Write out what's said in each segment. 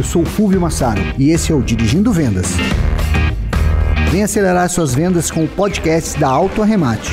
Eu sou o Fulvio Massaro e esse é o Dirigindo Vendas. Vem acelerar suas vendas com o podcast da Auto Arremate.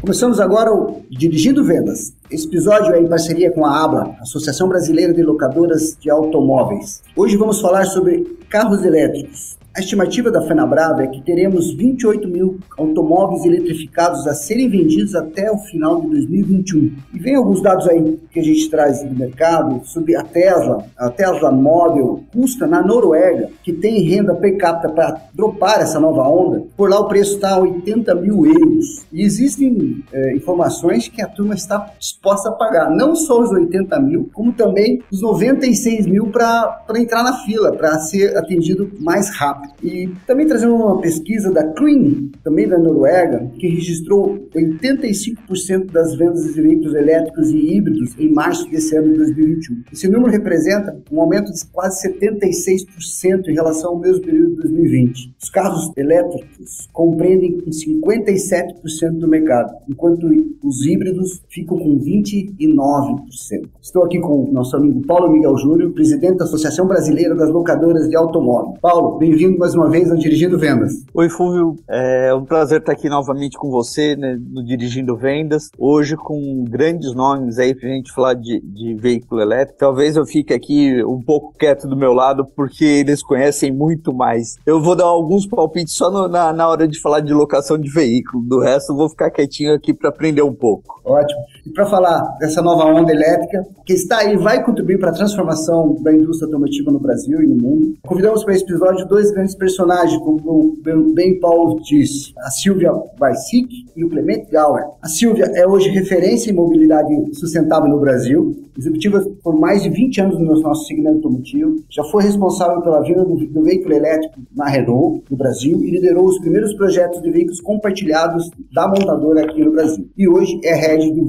Começamos agora o Dirigindo Vendas. Esse episódio é em parceria com a ABLA, Associação Brasileira de Locadoras de Automóveis. Hoje vamos falar sobre carros elétricos. A estimativa da Fenabrava é que teremos 28 mil automóveis eletrificados a serem vendidos até o final de 2021. E vem alguns dados aí que a gente traz do mercado sobre a Tesla. A Tesla Model custa na Noruega, que tem renda per capita para dropar essa nova onda. Por lá o preço está a 80 mil euros. E existem é, informações que a turma está disposta a pagar, não só os 80 mil, como também os 96 mil para entrar na fila, para ser atendido mais rápido. E também trazendo uma pesquisa da Clean, também da Noruega, que registrou 85% das vendas de veículos elétricos e híbridos em março desse ano de 2021. Esse número representa um aumento de quase 76% em relação ao mesmo período de 2020. Os carros elétricos compreendem 57% do mercado, enquanto os híbridos ficam com 29%. Estou aqui com nosso amigo Paulo Miguel Júnior, presidente da Associação Brasileira das Locadoras de Automóvel. Paulo, bem-vindo mais uma vez ao Dirigindo Vendas. Oi, Fulvio. É um prazer estar aqui novamente com você né, no Dirigindo Vendas. Hoje com grandes nomes aí pra gente falar de, de veículo elétrico. Talvez eu fique aqui um pouco quieto do meu lado porque eles conhecem muito mais. Eu vou dar alguns palpites só no, na, na hora de falar de locação de veículo. Do resto, eu vou ficar quietinho aqui para aprender um pouco. Ótimo. E para falar dessa nova onda elétrica que está aí, vai contribuir para a transformação da indústria automotiva no Brasil e no mundo, convidamos para esse episódio dois grandes personagens, como bem Paulo disse, a Silvia Barsic e o Clemente Gauer. A Silvia é hoje referência em mobilidade sustentável no Brasil, executiva por mais de 20 anos no nosso segmento automotivo, já foi responsável pela venda do, do veículo elétrico na Renault, no Brasil, e liderou os primeiros projetos de veículos compartilhados da montadora aqui no Brasil. E hoje é head do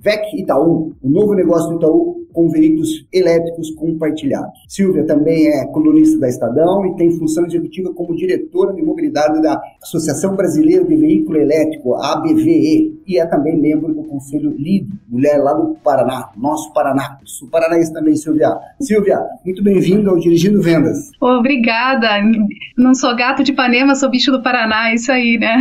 VEC Itaú, o novo negócio do Itaú com veículos elétricos compartilhados. Silvia também é colunista da Estadão e tem função executiva como diretora de mobilidade da Associação Brasileira de Veículo Elétrico, ABVE, e é também membro do Conselho LID, mulher lá do Paraná, nosso Paraná. Sou paranaense também, Silvia. Silvia, muito bem-vinda ao Dirigindo Vendas. Obrigada. Não sou gato de Ipanema, sou bicho do Paraná, isso aí, né?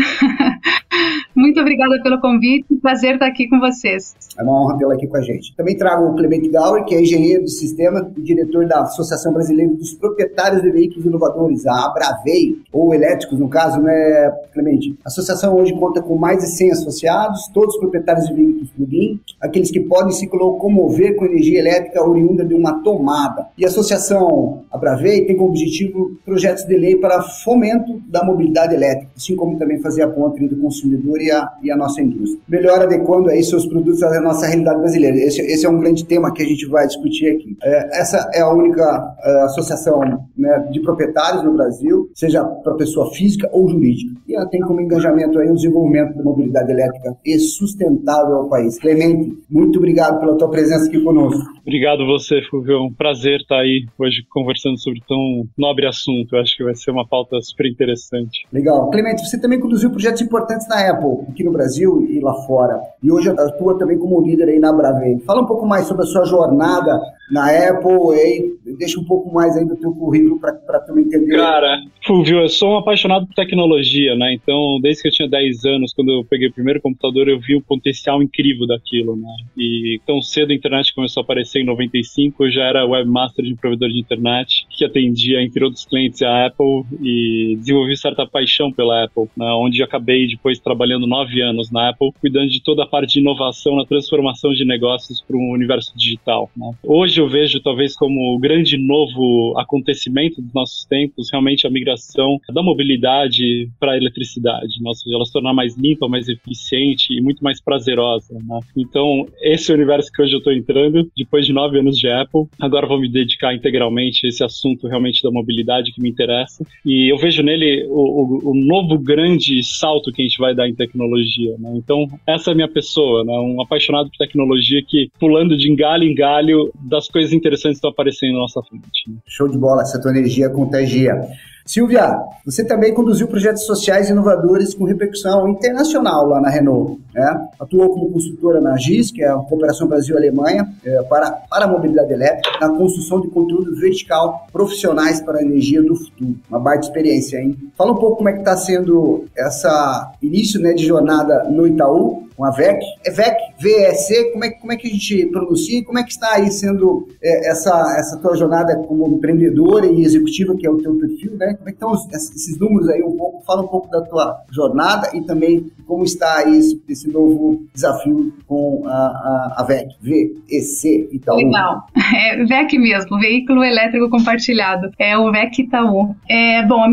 muito obrigada pelo convite, prazer estar aqui com vocês. É uma honra tê-la aqui com a gente. Também trago o Clemente Gauer, que é engenheiro de sistema e diretor da Associação Brasileira dos Proprietários de Veículos Inovadores, a Abravei, ou elétricos no caso, né, Clemente? A associação hoje conta com mais de 100 associados, todos proprietários de veículos plug-in, aqueles que podem se locomover com energia elétrica oriunda de uma tomada. E a associação Abravei tem como objetivo projetos de lei para fomento da mobilidade elétrica, assim como também fazer a ponte entre o consumidor e a, e a nossa indústria. Melhor adequando aí seus produtos à nossa realidade brasileira. Esse, esse é um grande tema que a gente vai discutir aqui. É, essa é a única é, associação né, de proprietários no Brasil, seja para pessoa física ou jurídica. E ela tem como engajamento aí o desenvolvimento da mobilidade elétrica e sustentável ao país. Clemente, muito obrigado pela tua presença aqui conosco. Obrigado você, Fulvio. É um prazer estar aí hoje conversando sobre tão nobre assunto. Eu acho que vai ser uma pauta super interessante. Legal. Clemente, você também conduziu projetos importantes na Apple, aqui no Brasil e lá fora. E hoje atua também como líder aí na Bravei. Fala um pouco mais sobre a sua jornada na Apple e deixa um pouco mais aí do teu currículo para tu entender. Cara, Fulvio, eu sou um apaixonado por tecnologia, né? Então, desde que eu tinha 10 anos, quando eu peguei o primeiro computador, eu vi o potencial incrível daquilo, né? E tão cedo a internet começou a aparecer em 95, eu já era webmaster de um provedor de internet que atendia, entre outros clientes, a Apple e desenvolvi certa paixão pela Apple, né? onde acabei depois trabalhando nove anos na Apple, cuidando de toda a parte de inovação na transformação de negócios para um universo digital. Né? Hoje eu vejo, talvez, como o grande novo acontecimento dos nossos tempos, realmente a migração da mobilidade para a eletricidade, né? ou seja, ela se tornar mais limpa, mais eficiente e muito mais prazerosa. Né? Então, esse é o universo que hoje eu estou entrando, depois de nove anos de Apple. Agora vou me dedicar integralmente a esse assunto realmente da mobilidade que me interessa. E eu vejo nele o, o, o novo grande salto que a gente vai dar em tecnologia. Né? Então, essa é a minha pessoa, né? um apaixonado por tecnologia que, pulando de galho em galho, das coisas interessantes estão aparecendo na nossa frente. Show de bola, essa tua energia contagia. Silvia, você também conduziu projetos sociais inovadores com repercussão internacional lá na Renault. Né? Atuou como consultora na GIS, que é a Cooperação Brasil-Alemanha, é, para, para a mobilidade elétrica, na construção de conteúdo vertical profissionais para a energia do futuro. Uma baita experiência, hein? Fala um pouco como é que está sendo essa início né, de jornada no Itaú, com a VEC. É VEC, VEC, como é, como é que a gente pronuncia? Como é que está aí sendo é, essa, essa tua jornada como empreendedora e executiva, que é o teu perfil, né? Como é que estão esses números aí um pouco? Fala um pouco da tua jornada e também como está esse, esse novo desafio com a, a, a VEC, VEC Itaú. Legal, é VEC mesmo, Veículo Elétrico Compartilhado, é o VEC Itaú. É, bom,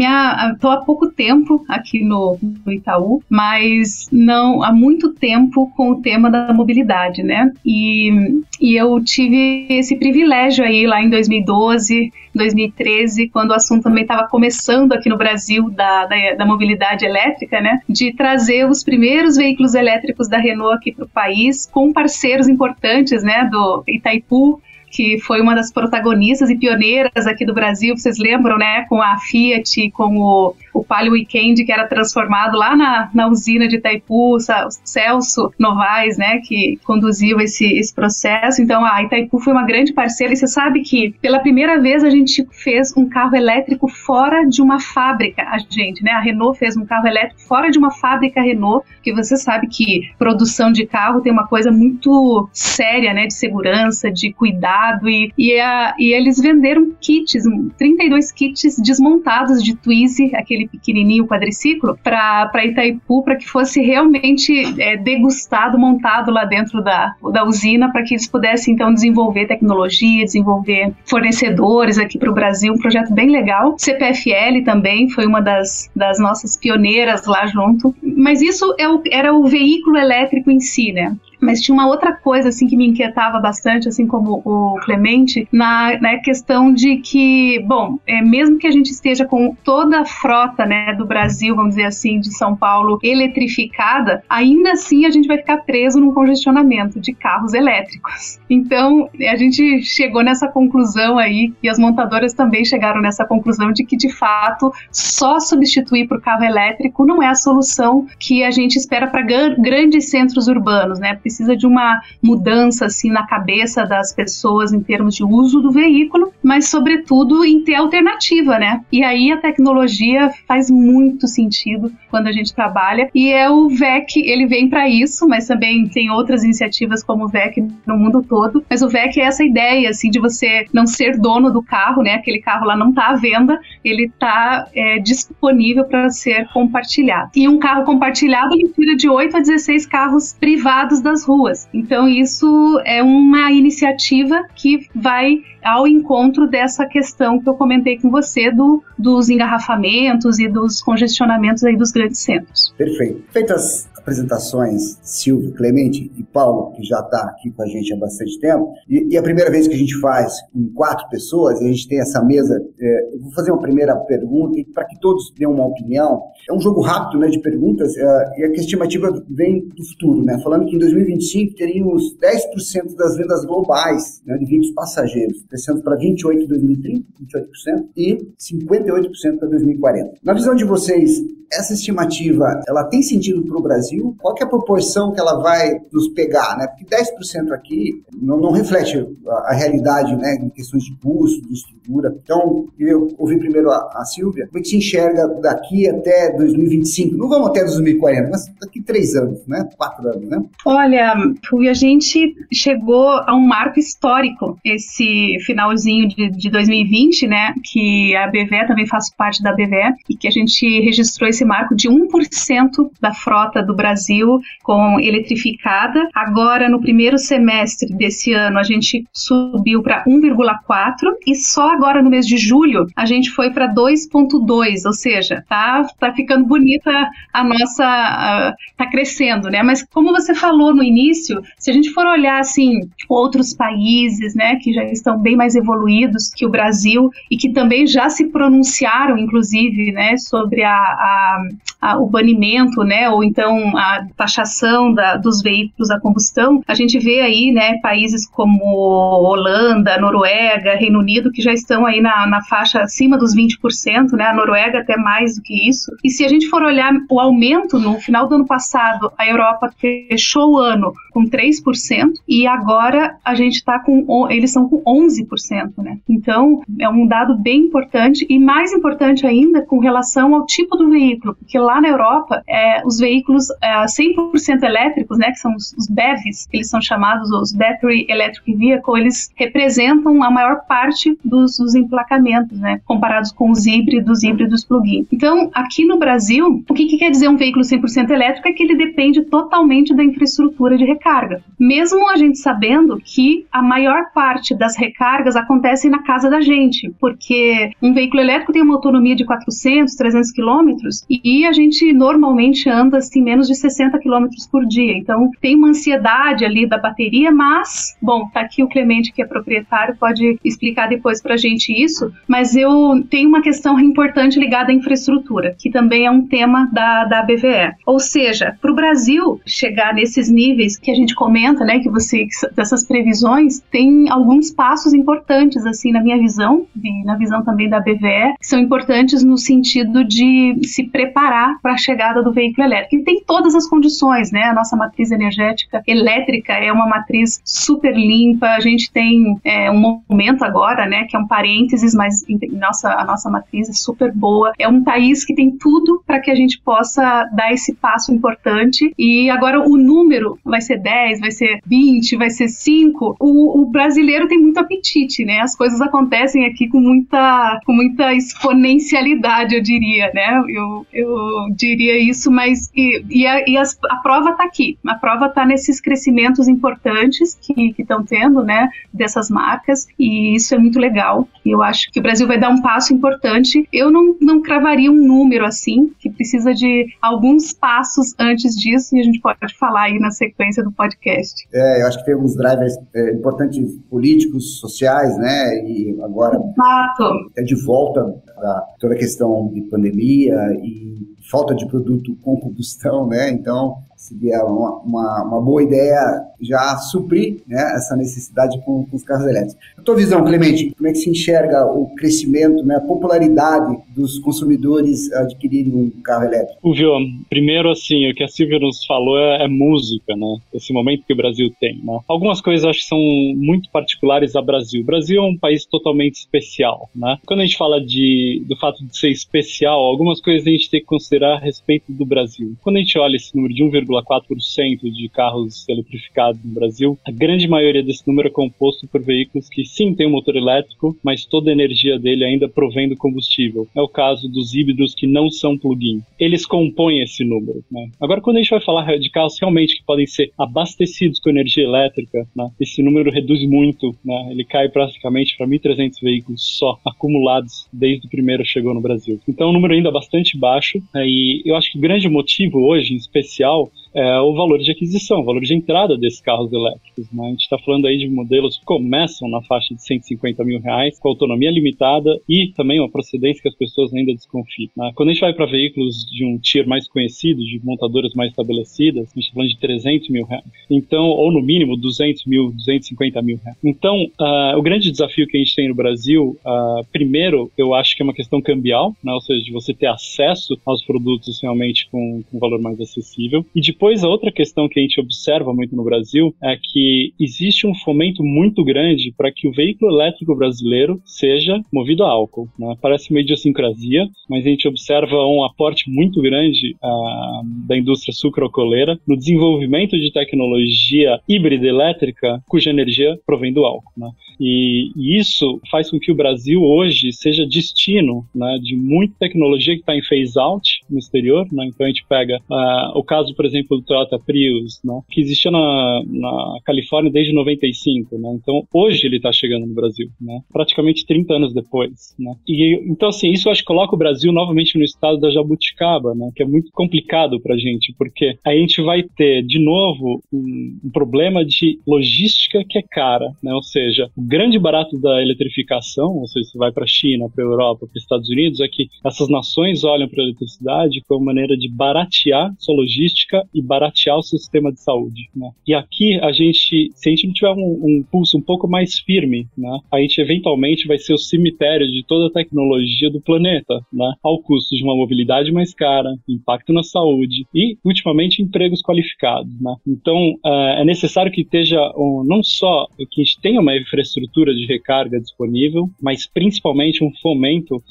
estou há pouco tempo aqui no, no Itaú, mas não há muito tempo com o tema da mobilidade, né? E, e eu tive esse privilégio aí lá em 2012, 2013, quando o assunto também estava começando aqui no Brasil da, da, da, mobilidade elétrica, né? De trazer os primeiros veículos elétricos da Renault aqui para o país, com parceiros importantes, né? Do Itaipu, que foi uma das protagonistas e pioneiras aqui do Brasil, vocês lembram, né? Com a Fiat, com o o Palio Weekend, que era transformado lá na, na usina de Itaipu, o Celso Novaes, né, que conduziu esse, esse processo. Então, a Itaipu foi uma grande parceira. E você sabe que pela primeira vez a gente fez um carro elétrico fora de uma fábrica, a gente, né, a Renault fez um carro elétrico fora de uma fábrica Renault, que você sabe que produção de carro tem uma coisa muito séria, né, de segurança, de cuidado. E, e, a, e eles venderam kits, 32 kits desmontados de Twizy, aquele aquele pequenininho quadriciclo para Itaipu para que fosse realmente é, degustado, montado lá dentro da, da usina para que eles pudessem então desenvolver tecnologia, desenvolver fornecedores aqui para o Brasil, um projeto bem legal. CPFL também foi uma das, das nossas pioneiras lá junto, mas isso é o, era o veículo elétrico em si, né? Mas tinha uma outra coisa assim que me inquietava bastante, assim como o Clemente, na, questão de que, bom, é, mesmo que a gente esteja com toda a frota né, do Brasil, vamos dizer assim, de São Paulo eletrificada, ainda assim a gente vai ficar preso num congestionamento de carros elétricos. Então a gente chegou nessa conclusão aí e as montadoras também chegaram nessa conclusão de que de fato só substituir por carro elétrico não é a solução que a gente espera para grandes centros urbanos, né? Precisa de uma mudança assim na cabeça das pessoas em termos de uso do veículo, mas sobretudo em ter alternativa, né? E aí a tecnologia faz muito sentido quando a gente trabalha e é o VEC, ele vem para isso, mas também tem outras iniciativas como o VEC no mundo todo, mas o VEC é essa ideia assim de você não ser dono do carro, né? Aquele carro lá não está à venda, ele está é, disponível para ser compartilhado. E um carro compartilhado ele tira de 8 a 16 carros privados das ruas. Então, isso é uma iniciativa que vai ao encontro dessa questão que eu comentei com você do, dos engarrafamentos e dos congestionamentos aí dos grandes centros. Perfeito. Feitas apresentações, Silvio, Clemente e Paulo, que já está aqui com a gente há bastante tempo, e, e, a primeira vez que a gente faz com quatro pessoas, e a gente tem essa mesa, é, eu vou fazer uma primeira pergunta para que todos dêem uma opinião. É um jogo rápido né, de perguntas, é, e a estimativa vem do futuro, né, falando que em 2025 teríamos 10% das vendas globais né, de veículos passageiros, crescendo para 28% em 2030, 28%, e 58% para 2040. Na visão de vocês, essa estimativa, ela tem sentido para o Brasil? Qual é a proporção que ela vai nos pegar, né? Porque 10% aqui não, não reflete a, a, realidade, né, em questões de custo, de estrutura. Então, eu ouvi primeiro a, a Silvia, como é que se enxerga daqui até 2025? Não vamos até 2040, mas daqui três anos, né? Quatro anos, né? Olha, Rui, a gente chegou a um marco histórico esse finalzinho de, de 2020, né? Que a BVE também faz parte da BVE e que a gente registrou esse marco de 1% da frota do Brasil com eletrificada. Agora, no primeiro semestre desse ano, a gente subiu para 1,4 e só agora no mês de julho a gente foi para 2,2, ou seja, tá, tá ficando bonita a nossa. Uh, tá crescendo, né? Mas como você falou no início, se a gente for olhar assim, outros países, né, que já estão bem mais evoluídos que o Brasil e que também já se pronunciaram, inclusive, né, sobre a, a a, o banimento, né, ou então a taxação da, dos veículos a combustão, a gente vê aí, né, países como Holanda, Noruega, Reino Unido, que já estão aí na, na faixa acima dos 20%, né, a Noruega até mais do que isso. E se a gente for olhar o aumento no final do ano passado, a Europa fechou o ano com 3% e agora a gente está com, eles estão com 11%, né? Então, é um dado bem importante e mais importante ainda com relação ao tipo do veículo, porque lá na Europa, é, os veículos é, 100% elétricos, né, que são os, os BEVs, eles são chamados os Battery Electric Vehicle, eles representam a maior parte dos, dos emplacamentos, né, comparados com os híbridos, híbridos plug-in. Então, aqui no Brasil, o que, que quer dizer um veículo 100% elétrico é que ele depende totalmente da infraestrutura de recarga. Mesmo a gente sabendo que a maior parte das recargas acontecem na casa da gente, porque um veículo elétrico tem uma autonomia de 400, 300 quilômetros e a gente normalmente anda assim menos de 60 quilômetros por dia. Então tem uma ansiedade ali da bateria, mas bom, tá aqui o Clemente que é proprietário pode explicar depois para a gente isso. Mas eu tenho uma questão importante ligada à infraestrutura, que também é um tema da, da BVE. Ou seja, para o Brasil chegar nesses níveis que a gente comenta, né, que você dessas previsões, tem alguns passos importantes assim na minha visão e na visão também da BVE, que são importantes no sentido de se preparar para a chegada do veículo elétrico. E tem todas as condições, né? A nossa matriz energética elétrica é uma matriz super limpa. A gente tem é, um momento agora, né, que é um parênteses, mas nossa, a nossa matriz é super boa. É um país que tem tudo para que a gente possa dar esse passo importante. E agora o número vai ser 10, vai ser 20, vai ser 5. O, o brasileiro tem muito apetite, né? As coisas acontecem aqui com muita, com muita exponencialidade, eu diria, né? Eu, eu diria isso, mas e, e, a, e as, a prova está aqui. A prova está nesses crescimentos importantes que estão tendo, né? Dessas marcas e isso é muito legal. E eu acho que o Brasil vai dar um passo importante. Eu não, não cravaria um número assim, que precisa de alguns passos antes disso e a gente pode falar aí na sequência do podcast. É, eu acho que tem alguns drivers é, importantes políticos, sociais, né? E agora Exato. é de volta para toda a questão de pandemia e falta de produto com combustão, né? Então, seria uma, uma, uma, boa ideia já suprir né, essa necessidade com, com, os carros elétricos. A tua visão, Clemente, como é que se enxerga o crescimento, né, a popularidade dos consumidores adquirirem um carro elétrico? O Viu, primeiro assim, o que a Silvia nos falou é, é, música, né? Esse momento que o Brasil tem, né? Algumas coisas acho que são muito particulares ao Brasil. O Brasil é um país totalmente especial, né? Quando a gente fala de, do fato de ser especial, algumas coisas a gente tem que considerar a respeito do Brasil. Quando a gente olha esse número de 1, 0,4% de carros eletrificados no Brasil, a grande maioria desse número é composto por veículos que sim têm um motor elétrico, mas toda a energia dele ainda provém do combustível. É o caso dos híbridos que não são plug-in. Eles compõem esse número. Né? Agora, quando a gente vai falar de carros realmente que podem ser abastecidos com energia elétrica, né? esse número reduz muito. Né? Ele cai praticamente para 1.300 veículos só acumulados desde o primeiro chegou no Brasil. Então, é um número ainda bastante baixo. Né? E eu acho que o grande motivo hoje, em especial, é o valor de aquisição, o valor de entrada desses carros elétricos. Né? A gente está falando aí de modelos que começam na faixa de 150 mil reais, com autonomia limitada e também uma procedência que as pessoas ainda desconfiam. Né? Quando a gente vai para veículos de um tier mais conhecido, de montadoras mais estabelecidas, a gente está falando de 300 mil reais. Então, ou no mínimo 200 mil, 250 mil reais. Então, uh, o grande desafio que a gente tem no Brasil, uh, primeiro, eu acho que é uma questão cambial, né? ou seja, de você ter acesso aos produtos realmente com, com valor mais acessível. E de depois, a outra questão que a gente observa muito no Brasil é que existe um fomento muito grande para que o veículo elétrico brasileiro seja movido a álcool. Né? Parece uma idiosincrasia, mas a gente observa um aporte muito grande uh, da indústria sucrocoleira no desenvolvimento de tecnologia híbrida elétrica cuja energia provém do álcool. Né? E, e, isso faz com que o Brasil hoje seja destino né, de muita tecnologia que está em phase out no exterior. Né? Então a gente pega uh, o caso, por exemplo, do Toyota Prius, né, que existia na, na Califórnia desde 95, né, então hoje ele está chegando no Brasil, né, praticamente 30 anos depois, né, e então assim, isso acho que coloca o Brasil novamente no estado da jabuticaba, né, que é muito complicado para a gente, porque a gente vai ter de novo um, um problema de logística que é cara, né, ou seja, o grande barato da eletrificação, ou seja, você vai para a China, para a Europa, para os Estados Unidos, é que essas nações olham para a eletricidade como maneira de baratear sua logística e baratear o sistema de saúde. Né? E aqui a gente, se a gente não tiver um, um pulso um pouco mais firme, né, a gente eventualmente vai ser o cemitério de toda a tecnologia do planeta, né, ao custo de uma mobilidade mais cara, impacto na saúde e, ultimamente, empregos qualificados. Né? Então, uh, é necessário que esteja um, não só que a gente tenha uma infraestrutura de recarga disponível, mas principalmente um fomento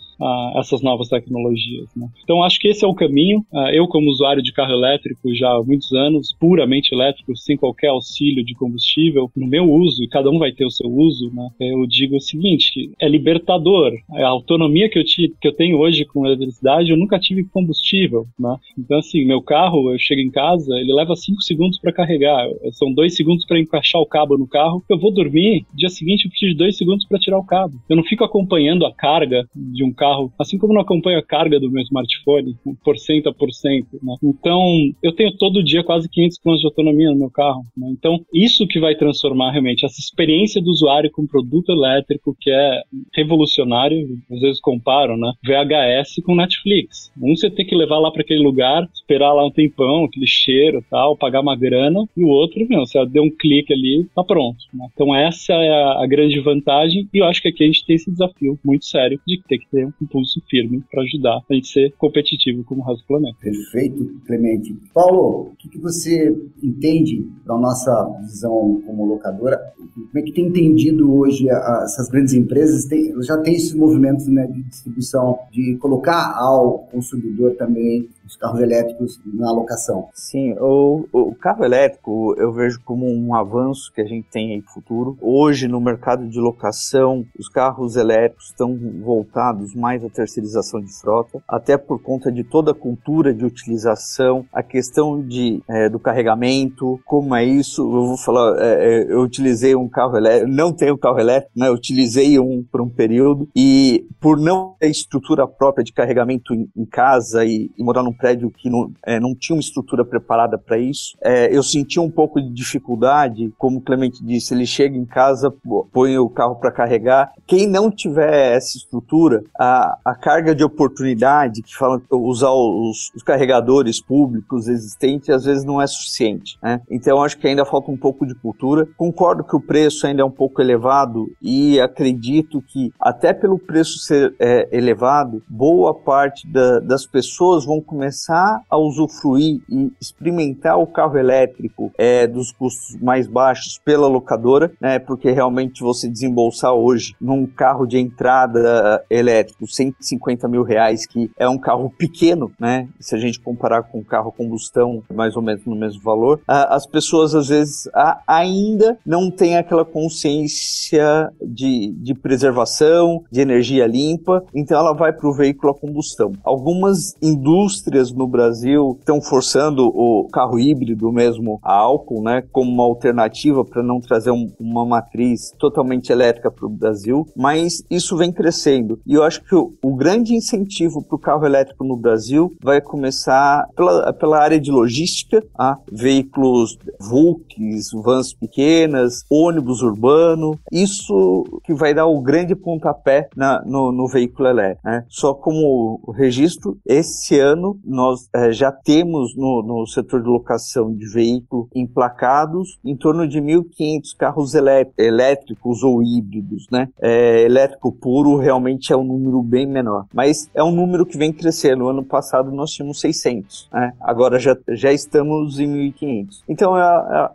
essas novas tecnologias. Né? Então, acho que esse é o caminho. Uh, eu, como usuário de carro elétrico já há muitos anos, puramente elétrico, sem qualquer auxílio de combustível, no meu uso, e cada um vai ter o seu uso, né? eu digo o seguinte: é libertador. A autonomia que eu, que eu tenho hoje com eletricidade, eu nunca tive combustível. Né? Então, assim, meu carro, eu chego em casa, ele leva 5 segundos para carregar, são 2 segundos para encaixar o cabo no carro. Eu vou dormir, dia seguinte eu preciso de 2 segundos para tirar o cabo. Eu não fico acompanhando a carga de um carro carro, assim como não acompanho a carga do meu smartphone, por cento a por cento, né? Então, eu tenho todo dia quase 500 km de autonomia no meu carro, né? Então, isso que vai transformar realmente essa experiência do usuário com produto elétrico que é revolucionário, às vezes comparo, né? VHS com Netflix. Um você tem que levar lá para aquele lugar, esperar lá um tempão, aquele cheiro tal, pagar uma grana, e o outro, meu, você deu um clique ali, tá pronto. Né? Então, essa é a, a grande vantagem, e eu acho que aqui a gente tem esse desafio muito sério de ter que ter um pulso firme para ajudar a gente ser competitivo como o resto do planeta. Perfeito, Clemente. Paulo, o que, que você entende da nossa visão como locadora? Como é que tem entendido hoje a, essas grandes empresas? Tem, já tem esses movimentos né, de distribuição, de colocar ao consumidor também os carros elétricos na alocação. Sim, o, o, carro elétrico eu vejo como um avanço que a gente tem aí futuro. Hoje, no mercado de locação, os carros elétricos estão voltados mais à terceirização de frota, até por conta de toda a cultura de utilização, a questão de, é, do carregamento, como é isso. Eu vou falar, é, é eu utilizei um carro elétrico, não tenho carro elétrico, né? Utilizei um por um período e por não ter estrutura própria de carregamento em, em casa e, e morar num prédio que não, é, não tinha uma estrutura preparada para isso. É, eu senti um pouco de dificuldade, como o Clemente disse, ele chega em casa, põe o carro para carregar. Quem não tiver essa estrutura, a, a carga de oportunidade, que fala usar os, os carregadores públicos existentes, às vezes não é suficiente. Né? Então acho que ainda falta um pouco de cultura. Concordo que o preço ainda é um pouco elevado e acredito que até pelo preço ser é, elevado, boa parte da, das pessoas vão começar começar a usufruir e experimentar o carro elétrico é, dos custos mais baixos pela locadora, né, porque realmente você desembolsar hoje num carro de entrada elétrico 150 mil reais, que é um carro pequeno, né, se a gente comparar com um carro combustão mais ou menos no mesmo valor, as pessoas às vezes ainda não têm aquela consciência de, de preservação, de energia limpa, então ela vai para o veículo a combustão. Algumas indústrias indústrias no Brasil estão forçando o carro híbrido mesmo a álcool, né, como uma alternativa para não trazer um, uma matriz totalmente elétrica para o Brasil, mas isso vem crescendo. E eu acho que o, o grande incentivo para o carro elétrico no Brasil vai começar pela, pela área de logística, a veículos Vulks, vans pequenas, ônibus urbano, isso que vai dar o grande pontapé na, no, no veículo elétrico. Né? Só como registro, esse ano nós é, já temos no, no, setor de locação de veículo emplacados em torno de 1.500 carros elétricos ou híbridos, né? É, elétrico puro realmente é um número bem menor, mas é um número que vem crescendo. No ano passado nós tínhamos 600, né? agora já, já estamos em 1.500. Então é,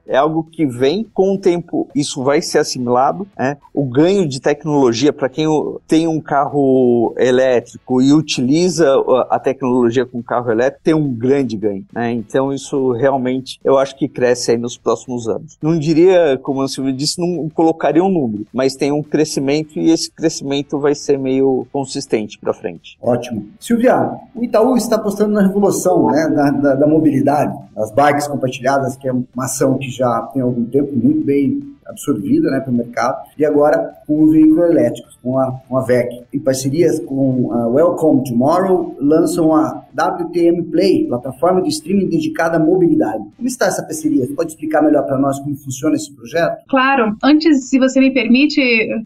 é, é, algo que vem com o tempo, isso vai ser assimilado. Né? O ganho de tecnologia para quem tem um carro elétrico e utiliza a tecnologia com carro carro elétrico tem um grande ganho, né? Então isso realmente eu acho que cresce aí nos próximos anos. Não diria, como a Silvia disse, não colocaria um número, mas tem um crescimento e esse crescimento vai ser meio consistente para frente. Ótimo. Silvia, o Itaú está apostando na revolução né, da, da, da mobilidade, as bikes compartilhadas, que é uma ação que já tem algum tempo muito bem absorvida né, pelo mercado, e agora com o veículo elétrico, com a, com a VEC. Em parcerias com a Welcome Tomorrow, lançam a WTM Play, plataforma de streaming dedicada à mobilidade. Como está essa parceria? Você pode explicar melhor para nós como funciona esse projeto? Claro. Antes, se você me permite,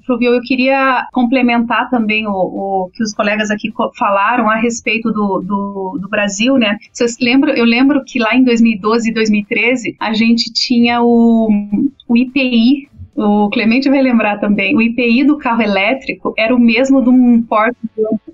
Fluvio, eu queria complementar também o, o que os colegas aqui falaram a respeito do, do, do Brasil, né? Vocês lembram, eu lembro que lá em 2012 e 2013 a gente tinha o, o IPI, o Clemente vai lembrar também, o IPI do carro elétrico era o mesmo de um porte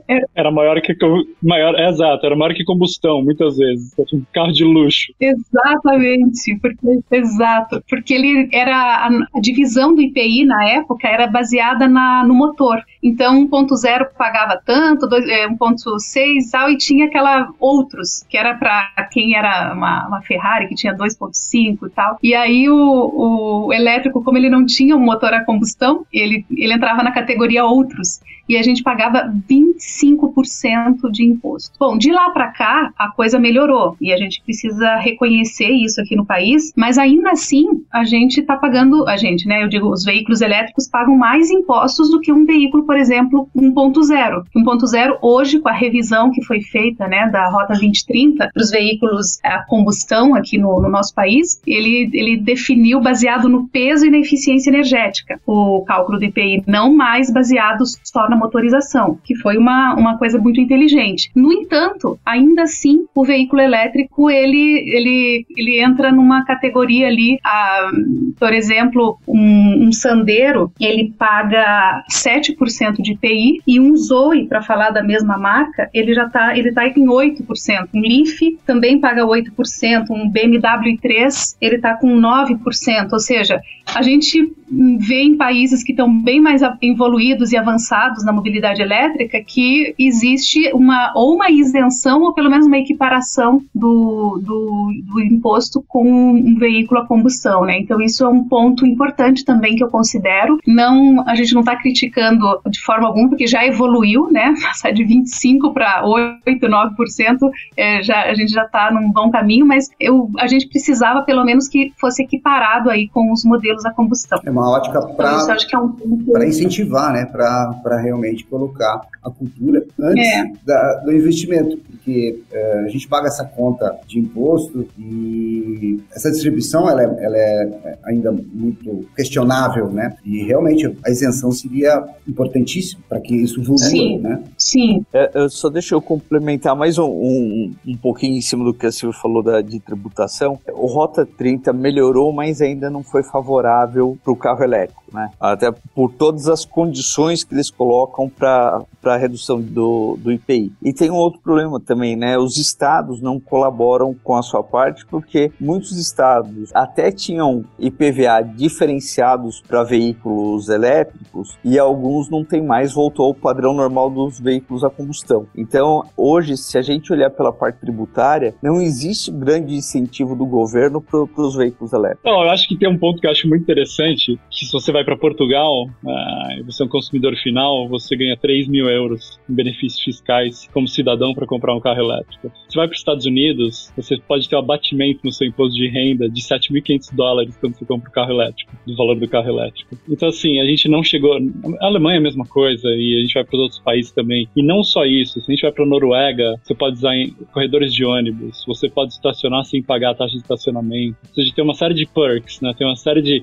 era, era maior que maior, é, exato, era maior que combustão, muitas vezes. Um carro de luxo. Exatamente, porque exato, porque ele era a, a divisão do IPI na época era baseada na, no motor. Então 1.0 pagava tanto, 1.6 é, tal e tinha aquela outros que era para quem era uma, uma, Ferrari que tinha 2.5 e tal. E aí o, o elétrico, como ele não tinha um motor a combustão, ele ele entrava na categoria outros e a gente pagava 25% de imposto. Bom, de lá para cá a coisa melhorou e a gente precisa reconhecer isso aqui no país, mas ainda assim a gente está pagando, a gente, né? Eu digo, os veículos elétricos pagam mais impostos do que um veículo, por exemplo, 1.0. 1.0 hoje com a revisão que foi feita, né, da Rota 2030 para os veículos a combustão aqui no, no nosso país, ele ele definiu baseado no peso e na eficiência energética o cálculo do IPI, não mais baseado só na motorização, que foi uma, uma coisa muito inteligente. No entanto, ainda assim, o veículo elétrico ele, ele, ele entra numa categoria ali, a, por exemplo, um, um Sandero, ele paga 7% de IPI e um Zoe, para falar da mesma marca, ele já está ele tá em 8%. Um Leaf também paga 8%, um BMW 3 ele está com 9%, ou seja, a gente vê em países que estão bem mais evoluídos e avançados na mobilidade elétrica que existe uma ou uma isenção ou pelo menos uma equiparação do, do, do imposto com um veículo a combustão, né? Então isso é um ponto importante também que eu considero. Não, a gente não está criticando de forma alguma porque já evoluiu, né? Passar de 25 para 8, 9%, é, já a gente já está num bom caminho, mas eu, a gente precisava pelo menos que fosse equiparado aí com os modelos a combustão. É uma ótica para então, é um... incentivar, né? Para realmente colocar a cultura antes é. da, do investimento, porque é, a gente paga essa conta de imposto e essa distribuição ela é, ela é ainda muito questionável, né? E realmente a isenção seria importantíssima para que isso evolua, Sim. né? Sim. É, só deixa eu complementar mais um, um, um pouquinho em cima do que a Silvia falou da, de tributação. O Rota 30 melhorou, mas ainda não foi favorável para o carro elétrico, né? Até por todas as condições que eles colocam para a redução do, do IPI. E tem um outro problema também, né? Os estados não colaboram com a sua parte porque muitos estados até tinham IPVA diferenciados para veículos elétricos e alguns não tem mais, voltou ao padrão normal dos veículos a combustão. Então, hoje, se a gente olhar pela parte tributária, não existe grande incentivo do governo para os veículos elétricos. Não, eu acho que tem um ponto que eu acho muito interessante, que se você vai para Portugal, uh, você é um consumidor final, você ganha 3 mil euros em benefícios fiscais como cidadão para comprar um carro elétrico. Você vai para os Estados Unidos, você pode ter um abatimento no seu imposto de renda de 7.500 dólares quando você compra o um carro elétrico, do valor do carro elétrico. Então, assim, a gente não chegou. A Alemanha é a mesma coisa, e a gente vai para os outros países também. E não só isso, se a gente vai para a Noruega, você pode usar corredores de ônibus, você pode estacionar sem pagar a taxa de estacionamento. Ou seja, tem uma série de perks, né? tem uma série de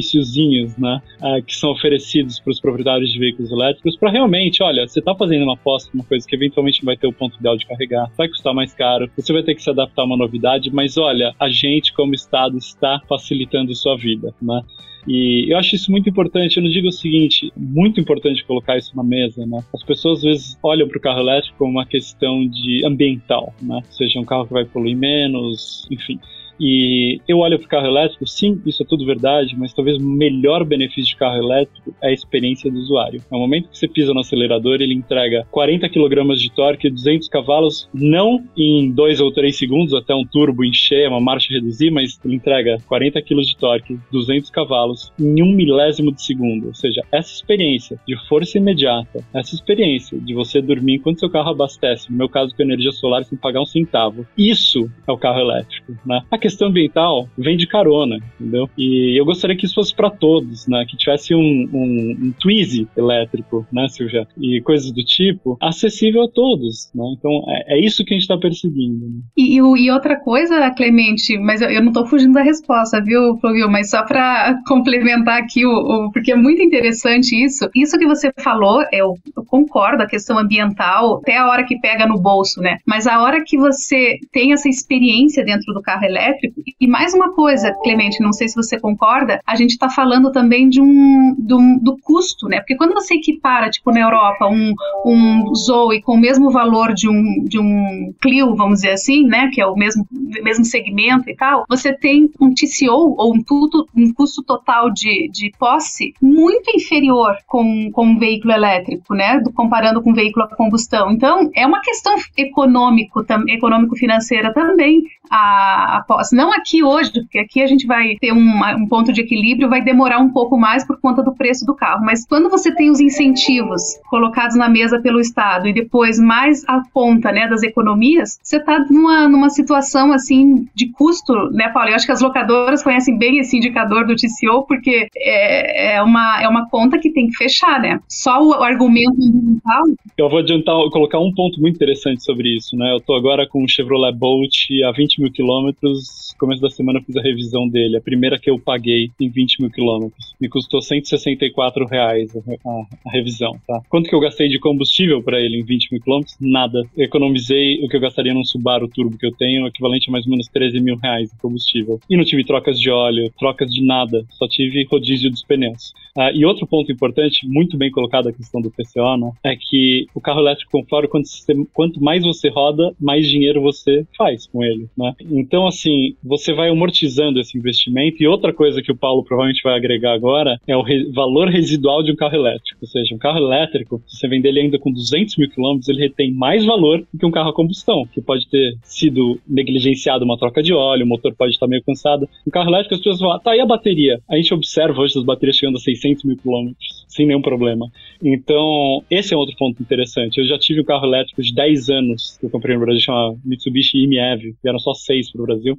benefíciozinhos né? Uh, que são oferecidos para os proprietários de veículos elétricos para realmente, olha, você está fazendo uma aposta, uma coisa que eventualmente vai ter o ponto ideal de carregar, vai custar mais caro, você vai ter que se adaptar a uma novidade, mas olha, a gente como Estado está facilitando sua vida, né? E eu acho isso muito importante. Eu não digo o seguinte, muito importante colocar isso na mesa, né? As pessoas às vezes olham para o carro elétrico como uma questão de ambiental, né? Seja, um carro que vai poluir menos, enfim. E eu olho para o carro elétrico, sim, isso é tudo verdade, mas talvez o melhor benefício de carro elétrico é a experiência do usuário. No momento que você pisa no acelerador, ele entrega 40 kg de torque e 200 cavalos, não em 2 ou 3 segundos até um turbo encher, uma marcha reduzir, mas ele entrega 40 kg de torque, 200 cavalos em um milésimo de segundo. Ou seja, essa experiência de força imediata, essa experiência de você dormir enquanto seu carro abastece, no meu caso com energia solar sem pagar um centavo, isso é o carro elétrico, né? A questão ambiental vem de carona, entendeu? E eu gostaria que isso fosse para todos, né? Que tivesse um, um, um Twizy elétrico, né, Silvia? E coisas do tipo, acessível a todos, né? Então é, é isso que a gente está perseguindo. Né? E, e, outra coisa, Clemente, mas eu, eu não estou fugindo da resposta, viu, Flávio? Mas só para complementar aqui, o, o, porque é muito interessante isso. Isso que você falou, eu, eu concordo, a questão ambiental, até a hora que pega no bolso, né? Mas a hora que você tem essa experiência dentro do carro elétrico, e mais uma coisa, Clemente, não sei se você concorda, a gente está falando também de um, de um, do custo, né? Porque quando você equipara, tipo, na Europa, um, um Zoe com o mesmo valor de um, de um Clio, vamos dizer assim, né? Que é o mesmo, mesmo segmento e tal, você tem um TCO, ou um, tudo, um custo total de, de posse, muito inferior com, com um veículo elétrico, né? Do, comparando com um veículo a combustão. Então, é uma questão econômico, tam, econômico-financeira também a, a posse. Não aqui hoje, porque aqui a gente vai ter um, um ponto de equilíbrio, vai demorar um pouco mais por conta do preço do carro. Mas quando você tem os incentivos colocados na mesa pelo Estado e depois mais a ponta né, das economias, você está numa, numa situação assim de custo, né, Paulo? Eu acho que as locadoras conhecem bem esse indicador do TCO, porque é, é, uma, é uma conta que tem que fechar, né? Só o, argumento ambiental. Eu vou adiantar, colocar um ponto muito interessante sobre isso, né? Eu estou agora com o Chevrolet Bolt a 20 mil quilômetros. Começo da semana eu fiz a revisão dele, a primeira que eu paguei em 20 mil quilômetros. Me custou 164 reais a, a, revisão, tá? Quanto que eu gastei de combustível para ele em 20 mil quilômetros? Nada. Eu economizei o que eu gastaria num Subaru Turbo que eu tenho, equivalente a mais ou menos 13 mil reais de combustível. E não tive trocas de óleo, trocas de nada, só tive rodízio dos pneus. Uh, e outro ponto importante, muito bem colocado a questão do PCO, né, é que o carro elétrico conforme quanto, quanto mais você roda, mais dinheiro você faz com ele, né? Então, assim, você vai amortizando esse investimento. E outra coisa que o Paulo provavelmente vai agregar agora é o re valor residual de um carro elétrico. Ou seja, um carro elétrico, se você vender ele ainda com 200 mil quilômetros, ele retém mais valor do que um carro a combustão, que pode ter sido negligenciado uma troca de óleo, o motor pode estar meio cansado. Um carro elétrico, as pessoas vão, tá aí a bateria. A gente observa hoje as baterias chegando a 600 mil quilômetros, sem nenhum problema. Então, esse é outro ponto interessante. Eu já tive um carro elétrico de 10 anos que eu comprei no Brasil, chama Mitsubishi IMEV, vieram só 6 para o Brasil.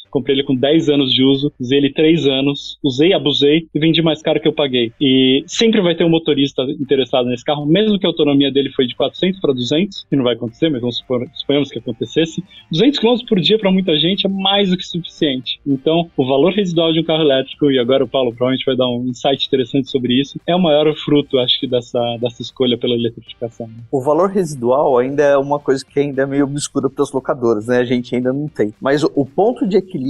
Comprei ele com 10 anos de uso, usei ele 3 anos, usei, abusei e vendi mais caro que eu paguei. E sempre vai ter um motorista interessado nesse carro, mesmo que a autonomia dele foi de 400 para 200, que não vai acontecer, mas vamos supor, suponhamos que acontecesse. 200 km por dia para muita gente é mais do que suficiente. Então, o valor residual de um carro elétrico, e agora o Paulo provavelmente vai dar um insight interessante sobre isso, é o maior fruto, acho que, dessa, dessa escolha pela eletrificação. O valor residual ainda é uma coisa que ainda é meio obscura para os locadores, né? A gente ainda não tem. Mas o ponto de equilíbrio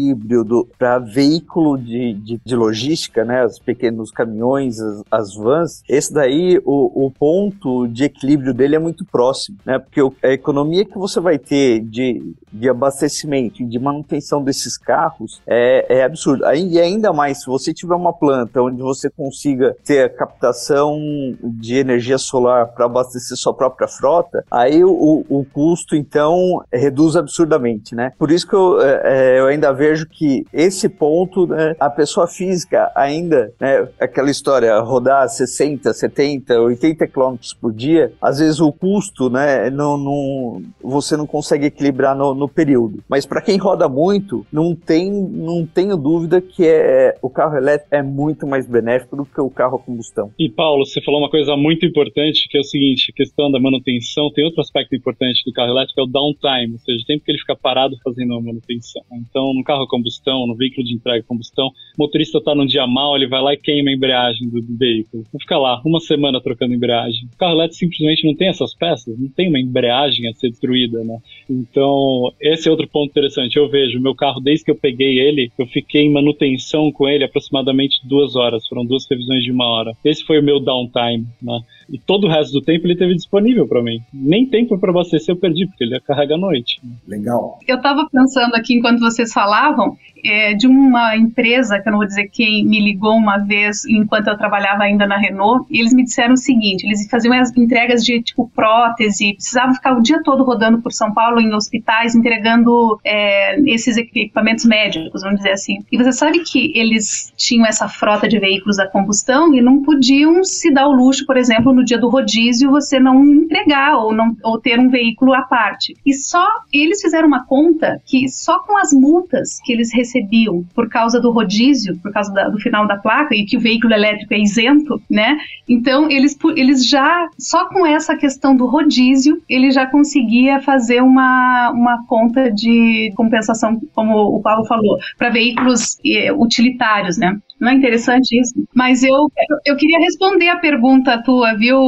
para veículo de, de, de, logística, né? Os pequenos caminhões, as, as vans, esse daí, o, o, ponto de equilíbrio dele é muito próximo, né? Porque o, a economia que você vai ter de, de abastecimento e de manutenção desses carros é, é absurdo. E ainda mais, se você tiver uma planta onde você consiga ter a captação de energia solar para abastecer sua própria frota, aí o, o custo, então, reduz absurdamente, né? Por isso que eu, é, é eu ainda vejo que esse ponto, né, a pessoa física ainda, né, aquela história, rodar 60, 70, 80 quilômetros por dia, às vezes o custo, né, não, não, você não consegue equilibrar no, no período. Mas para quem roda muito, não tem, não tenho dúvida que é, o carro elétrico é muito mais benéfico do que o carro a combustão. E Paulo, você falou uma coisa muito importante, que é o seguinte, a questão da manutenção, tem outro aspecto importante do carro elétrico, é o downtime, ou seja, o tempo que ele fica parado fazendo a manutenção. Então, no carro a combustão, no veículo de entrega a combustão, o motorista está num dia mal, ele vai lá e queima a embreagem do, do veículo. Vai ficar lá uma semana trocando embreagem. O carro elétrico simplesmente não tem essas peças, não tem uma embreagem a ser destruída, né? Então, esse é outro ponto interessante. Eu vejo, meu carro, desde que eu peguei ele, eu fiquei em manutenção com ele aproximadamente duas horas. Foram duas revisões de uma hora. Esse foi o meu downtime, né? E todo o resto do tempo ele teve disponível para mim. Nem tempo para abastecer eu perdi, porque ele ia carregar à noite. Legal. Eu estava pensando aqui enquanto vocês falavam, falavam é, de uma empresa, que eu não vou dizer quem, me ligou uma vez enquanto eu trabalhava ainda na Renault, e eles me disseram o seguinte: eles faziam as entregas de tipo prótese, precisavam ficar o dia todo rodando por São Paulo em hospitais entregando é, esses equipamentos médicos, vamos dizer assim. E você sabe que eles tinham essa frota de veículos a combustão e não podiam se dar o luxo, por exemplo, no dia do rodízio, você não entregar ou, não, ou ter um veículo à parte. E só eles fizeram uma conta que só com as multas que eles receberam percebiam por causa do rodízio, por causa da, do final da placa, e que o veículo elétrico é isento, né? Então, eles, eles já, só com essa questão do rodízio, ele já conseguia fazer uma, uma conta de compensação, como o Paulo falou, para veículos eh, utilitários, né? Não é interessante isso? Mas eu, eu queria responder a pergunta tua, viu,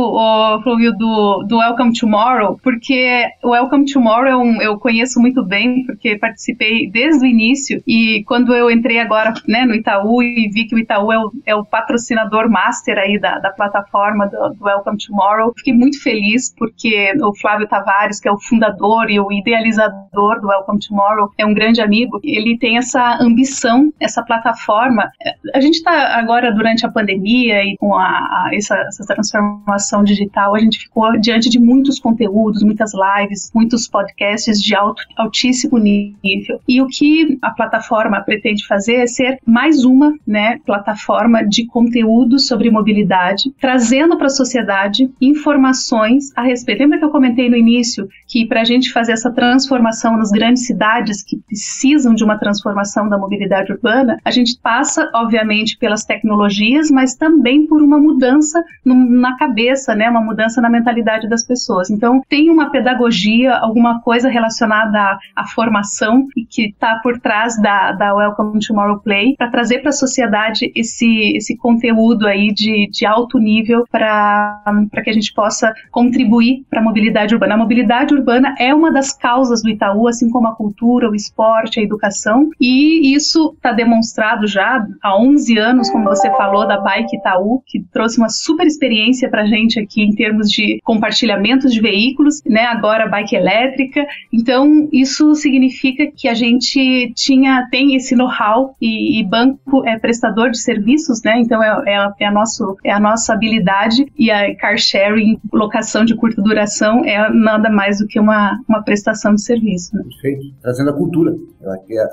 Flávio, do, do Welcome Tomorrow, porque o Welcome Tomorrow é eu conheço muito bem, porque participei desde o início, e quando eu entrei agora né, no Itaú e vi que o Itaú é o, é o patrocinador master aí da, da plataforma do, do Welcome Tomorrow, fiquei muito feliz, porque o Flávio Tavares, que é o fundador e o idealizador do Welcome Tomorrow, é um grande amigo, ele tem essa ambição, essa plataforma. A gente está agora, durante a pandemia e com a, a, essa, essa, transformação digital, a gente ficou diante de muitos conteúdos, muitas lives, muitos podcasts de alto, altíssimo nível. E o que a plataforma pretende fazer é ser mais uma né, plataforma de conteúdo sobre mobilidade, trazendo para a sociedade informações a respeito. Lembra que eu comentei no início que para a gente fazer essa transformação nas grandes cidades que precisam de uma transformação da mobilidade urbana, a gente passa, obviamente, pelas tecnologias, mas também por uma mudança no, na cabeça, né, uma mudança na mentalidade das pessoas. Então, tem uma pedagogia, alguma coisa relacionada à, à formação e que está por trás da, da Welcome Tomorrow Play para trazer para a sociedade esse, esse conteúdo aí de, de alto nível para que a gente possa contribuir para a mobilidade urbana. A mobilidade urbana é uma das causas do Itaú, assim como a cultura, o esporte, a educação, e isso está demonstrado já há 11 15 anos, como você falou, da Bike Itaú, que trouxe uma super experiência para a gente aqui em termos de compartilhamento de veículos, né? Agora bike elétrica. Então, isso significa que a gente tinha, tem esse know-how e, e, banco é prestador de serviços, né? Então, é, é, a, é, a nosso, é a nossa habilidade e a car sharing, locação de curta duração, é nada mais do que uma, uma prestação de serviço. Né? Perfeito. Trazendo a cultura.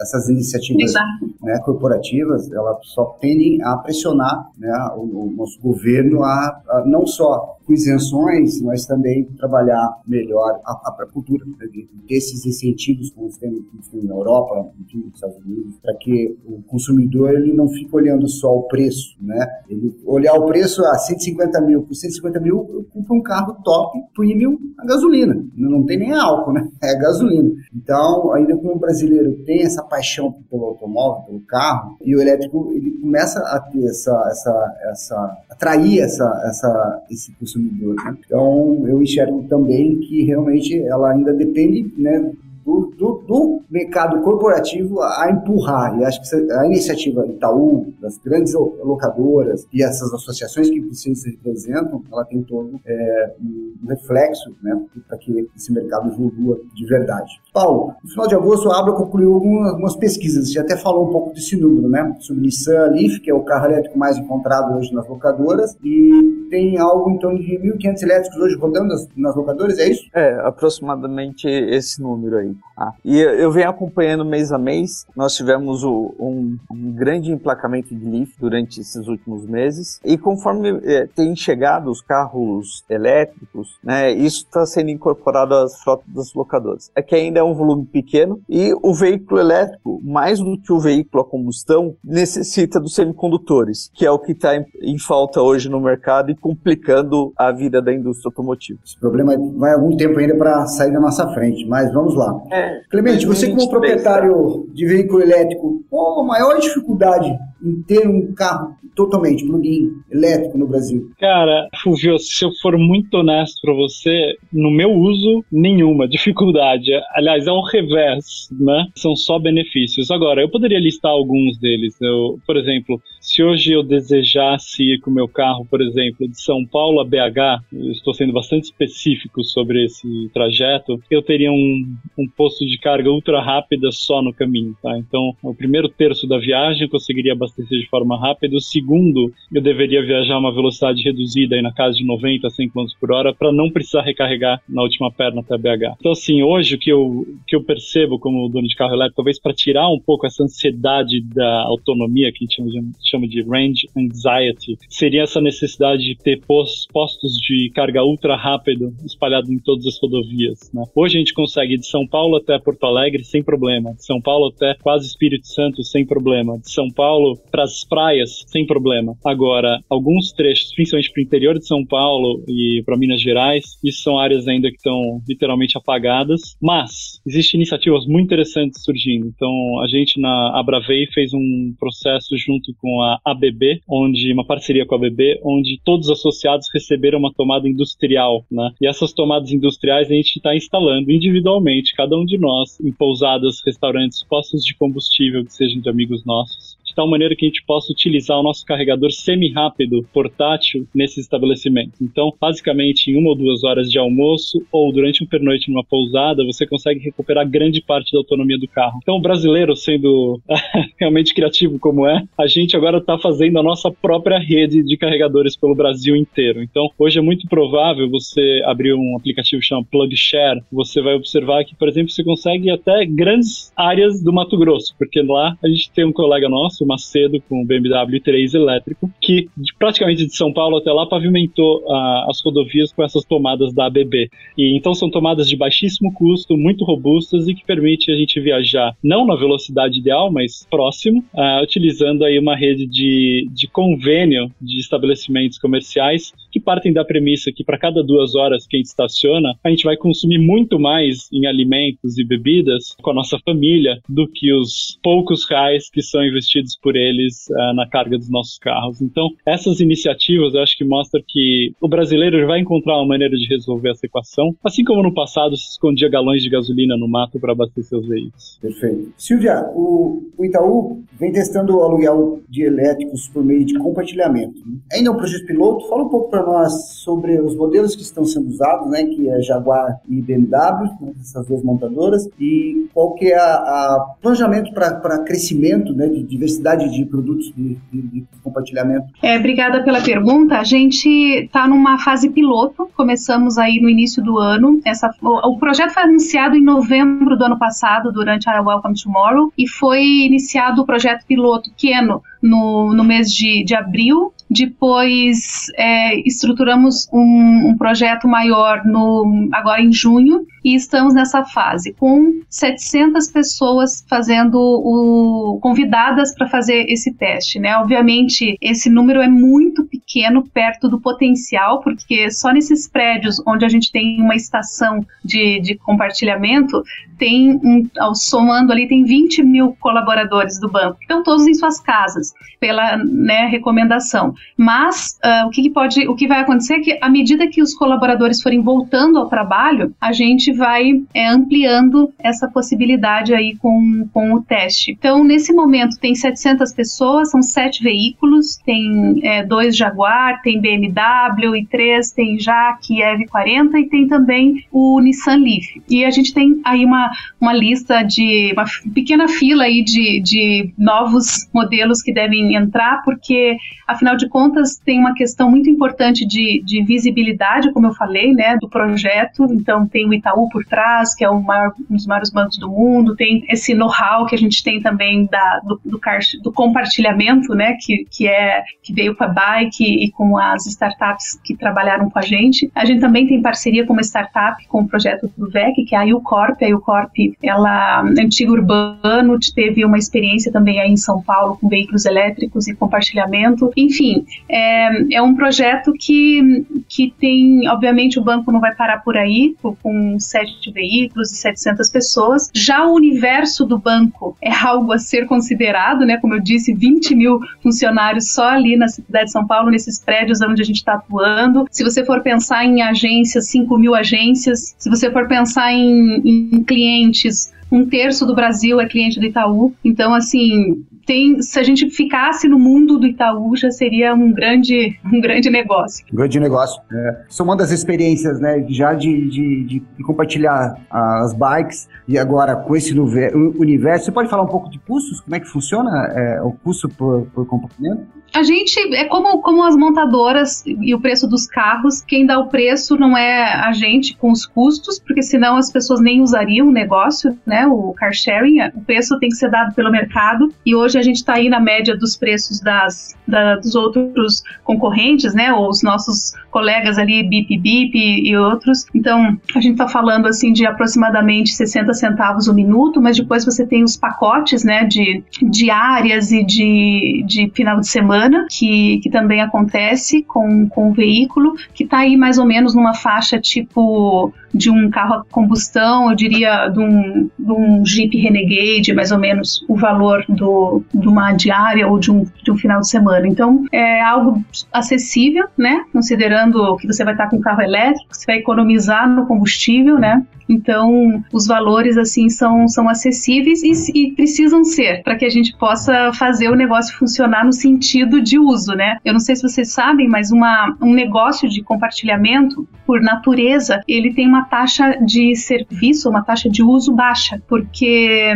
Essas iniciativas né, corporativas, ela só tendem a pressionar né, o, o, nosso governo a, a, não só com isenções, mas também trabalhar melhor a, a, a cultura, né, de, desses incentivos que nós temos, na Europa, nos Estados Unidos, para que o consumidor ele não fique olhando só o preço, né? Ele olhar o preço a 150 mil, por 150 mil eu compro um carro top, premium, a gasolina, não tem nem álcool, né? É gasolina. Então, ainda como o brasileiro tem essa paixão pelo automóvel, pelo carro, e o elétrico ele começa a ter essa, essa, essa atrair essa, essa, esse consumidor. Né? Então, eu enxergo também que realmente ela ainda depende né, do, do, do, mercado corporativo a empurrar. E acho que a iniciativa Itaú, das grandes locadoras e essas associações que vocês representam, ela tem todo é, um reflexo né, para que esse mercado evolua de verdade. Paulo, no final de agosto, a Abra concluiu algumas pesquisas, você até falou um pouco desse número, né? Sobre Nissan Leaf, que é o carro elétrico mais encontrado hoje nas locadoras, e tem algo em torno de 1.500 elétricos hoje rodando nas, nas locadoras, é isso? É, aproximadamente esse número aí. Ah, e eu venho acompanhando mês a mês. Nós tivemos o, um, um, grande emplacamento de Leaf durante esses últimos meses. E conforme é, tem chegado os carros elétricos, né, isso está sendo incorporado às frotas das locadoras. É que ainda é um volume pequeno e o veículo elétrico, mais do que o veículo a combustão, necessita dos semicondutores, que é o que está em, em falta hoje no mercado e complicando a vida da indústria automotiva. Esse problema vai algum tempo ainda para sair da nossa frente, mas vamos lá. É, Clemente, você como proprietário de veículo elétrico, qual a maior dificuldade em ter um carro totalmente plug-in elétrico no Brasil? Cara, Fulvio, se eu for muito honesto para você, no meu uso, nenhuma dificuldade. Aliás, é o revés, né? São só benefícios. Agora, eu poderia listar alguns deles. Eu, por exemplo, se hoje eu desejasse ir com o meu carro, por exemplo, de São Paulo a BH, estou sendo bastante específico sobre esse trajeto, eu teria um, um posto de carga ultra rápida só no caminho, tá? Então, o primeiro terço da viagem eu conseguiria abastecer de forma rápida. O segundo, eu deveria viajar a uma velocidade reduzida aí na casa de 90 a 100 km por hora para não precisar recarregar na última perna até BH. Então, assim, hoje o que eu, que eu percebo como dono de carro elétrico, talvez para tirar um pouco essa ansiedade da autonomia, que a gente chama chama de range anxiety, seria essa necessidade de ter postos de carga ultra rápido espalhados em todas as rodovias. Né? Hoje a gente consegue de São Paulo até Porto Alegre sem problema, de São Paulo até quase Espírito Santo sem problema, de São Paulo para as praias sem problema. Agora, alguns trechos, principalmente para o interior de São Paulo e para Minas Gerais, isso são áreas ainda que estão literalmente apagadas, mas existem iniciativas muito interessantes surgindo. Então, a gente na Abravei fez um processo junto com a ABB, onde uma parceria com a ABB, onde todos os associados receberam uma tomada industrial, né? E essas tomadas industriais a gente está instalando individualmente, cada um de nós, em pousadas, restaurantes, postos de combustível que sejam de amigos nossos de tal maneira que a gente possa utilizar o nosso carregador semi-rápido portátil nesses estabelecimentos. Então, basicamente, em uma ou duas horas de almoço ou durante um pernoite numa pousada, você consegue recuperar grande parte da autonomia do carro. Então, o brasileiro, sendo realmente criativo como é, a gente agora está fazendo a nossa própria rede de carregadores pelo Brasil inteiro. Então, hoje é muito provável você abrir um aplicativo chamado PlugShare, você vai observar que, por exemplo, você consegue até grandes áreas do Mato Grosso, porque lá a gente tem um colega nosso, Macedo com o BMW 3 elétrico, que de, praticamente de São Paulo até lá pavimentou uh, as rodovias com essas tomadas da ABB. E então são tomadas de baixíssimo custo, muito robustas e que permite a gente viajar não na velocidade ideal, mas próximo, uh, utilizando aí uma rede de, de convênio de estabelecimentos comerciais que partem da premissa que para cada duas horas que a gente estaciona, a gente vai consumir muito mais em alimentos e bebidas com a nossa família do que os poucos reais que são investidos por eles uh, na carga dos nossos carros. Então, essas iniciativas eu acho que mostram que o brasileiro vai encontrar uma maneira de resolver essa equação, assim como no passado se escondia galões de gasolina no mato para abastecer os veículos. Perfeito. Silvia, o, o Itaú vem testando o aluguel de elétricos por meio de compartilhamento. Ainda é um projeto piloto, fala um pouco para nós sobre os modelos que estão sendo usados, né, que é Jaguar e BMW, né, essas duas montadoras, e qual que é a, planejamento para crescimento né, de diversidade diversidade de produtos de, de, de compartilhamento? É, obrigada pela pergunta. A gente está numa fase piloto, começamos aí no início do ano. Essa, o, o, projeto foi anunciado em novembro do ano passado, durante a Welcome Tomorrow, e foi iniciado o projeto piloto pequeno no, no mês de, de abril. Depois é, estruturamos um, um, projeto maior no, agora em junho e estamos nessa fase com 700 pessoas fazendo o convidadas para fazer esse teste, né? Obviamente esse número é muito pequeno perto do potencial, porque só nesses prédios onde a gente tem uma estação de, de compartilhamento tem um, somando ali tem 20 mil colaboradores do banco, então todos em suas casas pela né, recomendação. Mas uh, o que, que, pode, o que vai acontecer é que à medida que os colaboradores forem voltando ao trabalho, a gente vai é, ampliando essa possibilidade aí com, com o teste. Então nesse momento tem 700 pessoas, são sete veículos, tem é, dois Jaguar, tem BMW e três tem Jaque EV40 e tem também o Nissan Leaf. E a gente tem aí uma, uma lista de uma pequena fila aí de, de novos modelos que devem entrar, porque afinal de contas tem uma questão muito importante de, de visibilidade, como eu falei, né, do projeto. Então tem o Itaú por trás, que é maior, um dos maiores bancos do mundo, tem esse know-how que a gente tem também da, do, do, do, compartilhamento, né, que, que é que veio com a Bike e com as startups que trabalharam com a gente. A gente também tem parceria com uma startup com o projeto do VEC, que é a UCorp. A UCorp, ela antigo urbano, teve uma experiência também aí em São Paulo com veículos elétricos e compartilhamento. Enfim, é, é um projeto que, que tem, obviamente, o banco não vai parar por aí, com sete veículos e 700 pessoas. Já o universo do banco é algo a ser considerado, né? Como eu disse, 20 mil funcionários só ali na cidade de São Paulo, nesses prédios onde a gente está atuando. Se você for pensar em agências, 5 mil agências. Se você for pensar em, em clientes, um terço do Brasil é cliente do Itaú. Então, assim, tem, se a gente ficasse no mundo do Itaú, já seria um grande, um grande negócio. Um grande negócio. É. É uma das experiências, né, já de, de, de, compartilhar as bikes e agora com esse universo. Você pode falar um pouco de custos? Como é que funciona é, o custo por, por compartilhamento? A gente é como, como as montadoras e o preço dos carros. Quem dá o preço não é a gente com os custos, porque senão as pessoas nem usariam o negócio, né? O car sharing, o preço tem que ser dado pelo mercado. E hoje a gente está aí na média dos preços das, da, dos outros concorrentes, né? Ou os nossos colegas ali, Bip Bip e outros. Então a gente está falando assim de aproximadamente 60 centavos o minuto, mas depois você tem os pacotes, né? De diárias e de, de final de semana urbana, que, que também acontece com, com o veículo, que está aí mais ou menos numa faixa tipo de um carro a combustão, eu diria de um, de um Jeep Renegade, mais ou menos o valor do, de uma diária ou de um, de um final de semana. Então é algo acessível, né? Considerando que você vai estar com carro elétrico, você vai economizar no combustível, né? Então, os valores assim são, são acessíveis e, e precisam ser para que a gente possa fazer o negócio funcionar no sentido de uso, né? Eu não sei se vocês sabem, mas uma, um negócio de compartilhamento, por natureza, ele tem uma taxa de serviço, uma taxa de uso baixa, porque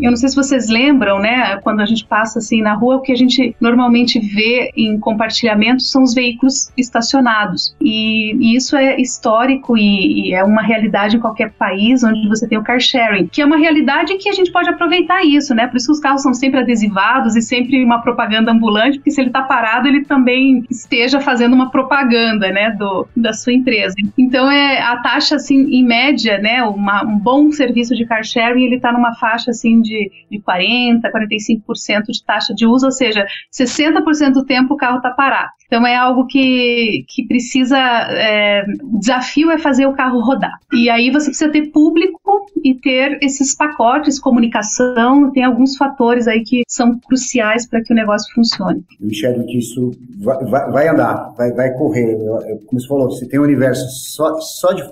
eu não sei se vocês lembram, né? Quando a gente passa assim na rua, o que a gente normalmente vê em compartilhamento são os veículos estacionados. E, e isso é histórico e, e é uma realidade em qualquer país onde você tem o car sharing, que é uma realidade que a gente pode aproveitar isso, né? Por isso os carros são sempre adesivados e sempre uma propaganda ambulante, porque se ele está parado, ele também esteja fazendo uma propaganda, né, do, da sua empresa. Então é a taxa assim em média, né, uma, um bom serviço de car sharing, ele está numa faixa assim de, de 40, 45% de taxa de uso, ou seja, 60% do tempo o carro está parado. Então é algo que, que precisa. É, o desafio é fazer o carro rodar. E aí você precisa ter público e ter esses pacotes, comunicação, tem alguns fatores aí que são cruciais para que o negócio funcione. Eu enxergo que isso vai, vai, vai andar, vai, vai correr. Como você falou, você tem um universo só, só de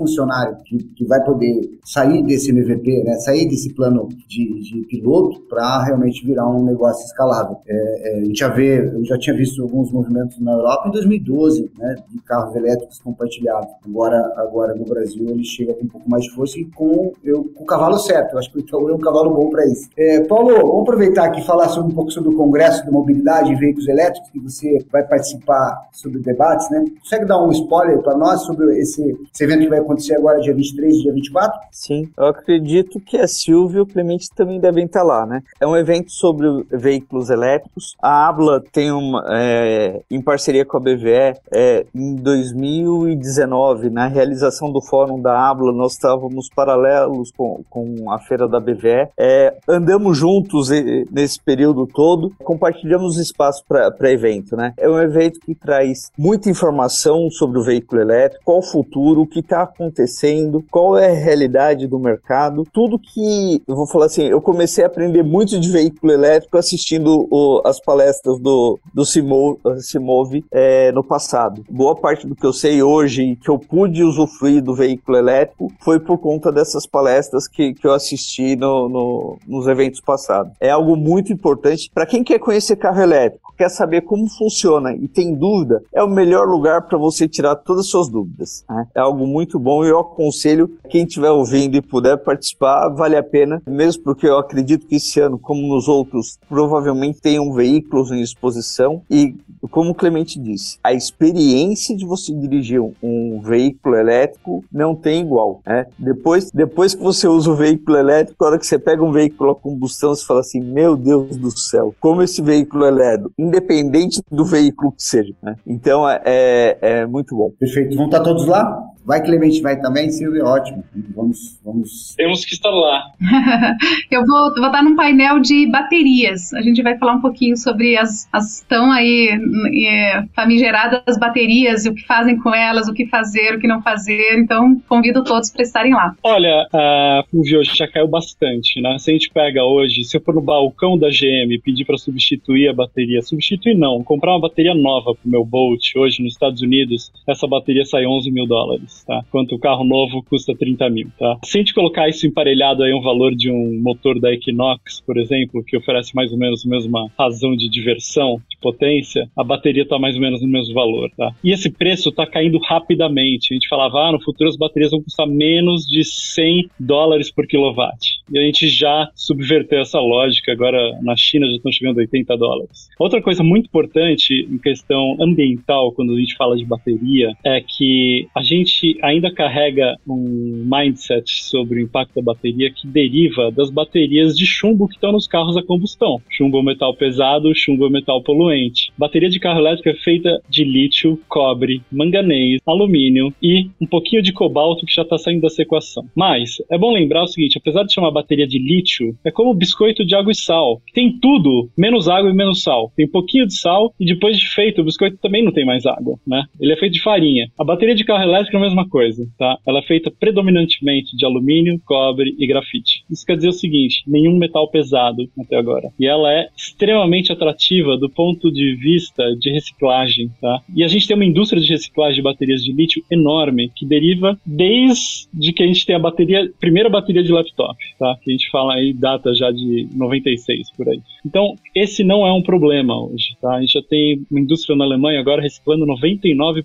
que, que vai poder sair desse MVP, né, sair desse plano de, de piloto para realmente virar um negócio escalável. É, é, a gente já vê, eu já tinha visto alguns movimentos na Europa em 2012, né, de carros elétricos compartilhados. Agora, agora no Brasil ele chega com um pouco mais de força e com, eu, com o cavalo certo. Eu acho que o Itaú é um cavalo bom para isso. É, Paulo, vamos aproveitar aqui e falar sobre, um pouco sobre o Congresso de Mobilidade e Veículos Elétricos, que você vai participar sobre debates, né? Consegue dar um spoiler para nós sobre esse, esse, evento que vai acontecer agora, dia 23 e dia 24? Sim, eu acredito que a Silvia e o Clemente também devem estar lá, né? É um evento sobre veículos elétricos. A Abla tem uma, é, em parceria com a BVE, é, em 2019, na realização do fórum da Abla, nós estávamos paralelos com, com a feira da BVE. É, andamos juntos nesse período todo, compartilhamos espaço para evento, né? É um evento que traz muita informação sobre o veículo elétrico, qual o futuro, o que está acontecendo, qual é a realidade do mercado, tudo que eu vou falar assim, eu comecei a aprender muito de veículo elétrico assistindo o, as palestras do, do Simove é, no passado. Boa parte do que eu sei hoje que eu pude usufruir do veículo elétrico foi por conta dessas palestras que, que eu assisti no, no, nos eventos passados. É algo muito importante para quem quer conhecer carro elétrico, quer saber como funciona e tem dúvida, é o melhor lugar para você tirar todas as suas dúvidas. Né? É algo muito bom e eu aconselho quem estiver ouvindo e puder participar, vale a pena, mesmo porque eu acredito que esse ano, como nos outros, provavelmente tenham veículos em exposição e, como o Clemente disse, a experiência de você dirigir um, veículo elétrico não tem igual. Né? Depois, depois que você usa o veículo elétrico, a hora que você pega um veículo a combustão, você fala assim: Meu Deus do céu, como esse veículo é lerdo, independente do veículo que seja. Né? Então é, é, é muito bom. Perfeito. Vão estar todos lá? Vai, Clemente, vai também, Silvia, ótimo. Vamos, vamos. Temos que estar lá. eu vou, vou dar num painel de baterias. A gente vai falar um pouquinho sobre as, as estão aí é, famigeradas baterias, o que fazem com elas, o que fazer, o que não fazer. Então, convido todos para estarem lá. Olha, a Fulvio hoje já caiu bastante, né? Se a gente pega hoje, se eu for no balcão da GM e pedir para substituir a bateria, substituir não, comprar uma bateria nova para o meu Bolt hoje nos Estados Unidos, essa bateria sai 11 mil dólares. tá? Enquanto o carro novo custa 30 mil, tá? Se a gente colocar isso emparelhado aí um valor de um motor da Equinox, por exemplo, que oferece mais ou menos a mesma razão de diversão, de potência, a bateria está mais ou menos no mesmo valor, tá? E esse preço está caindo rapidamente. A gente falava, ah, no futuro as baterias vão custar menos de 100 dólares por quilowatt. E a gente já subverteu essa lógica, agora na China já estão chegando a 80 dólares. Outra coisa muito importante em questão ambiental, quando a gente fala de bateria, é que a gente ainda carrega um mindset sobre o impacto da bateria que deriva das baterias de chumbo que estão nos carros a combustão. Chumbo é um metal pesado, chumbo é um metal poluente. Bateria de carro elétrico é feita de lítio, cobre, manganês, alumínio e um pouquinho de cobalto que já está saindo dessa equação. Mas é bom lembrar o seguinte: apesar de chamar bateria de lítio, é como biscoito de água e sal. Tem tudo, menos água e menos sal. Tem um pouquinho de sal e depois de feito, o biscoito também não tem mais água, né? Ele é feito de farinha. A bateria de carro elétrico é a mesma coisa, tá? Ela é feita predominantemente de alumínio, cobre e grafite. Isso quer dizer o seguinte: nenhum metal pesado até agora. E ela é extremamente atrativa do ponto de vista de reciclagem, tá? E a gente tem uma indústria de reciclagem de baterias de lítio enorme que deriva desde que a gente tem a bateria, primeira bateria de laptop, tá? Que a gente fala aí data já de 96 por aí. Então, esse não é um problema hoje, tá? A gente já tem uma indústria na Alemanha agora reciclando 99%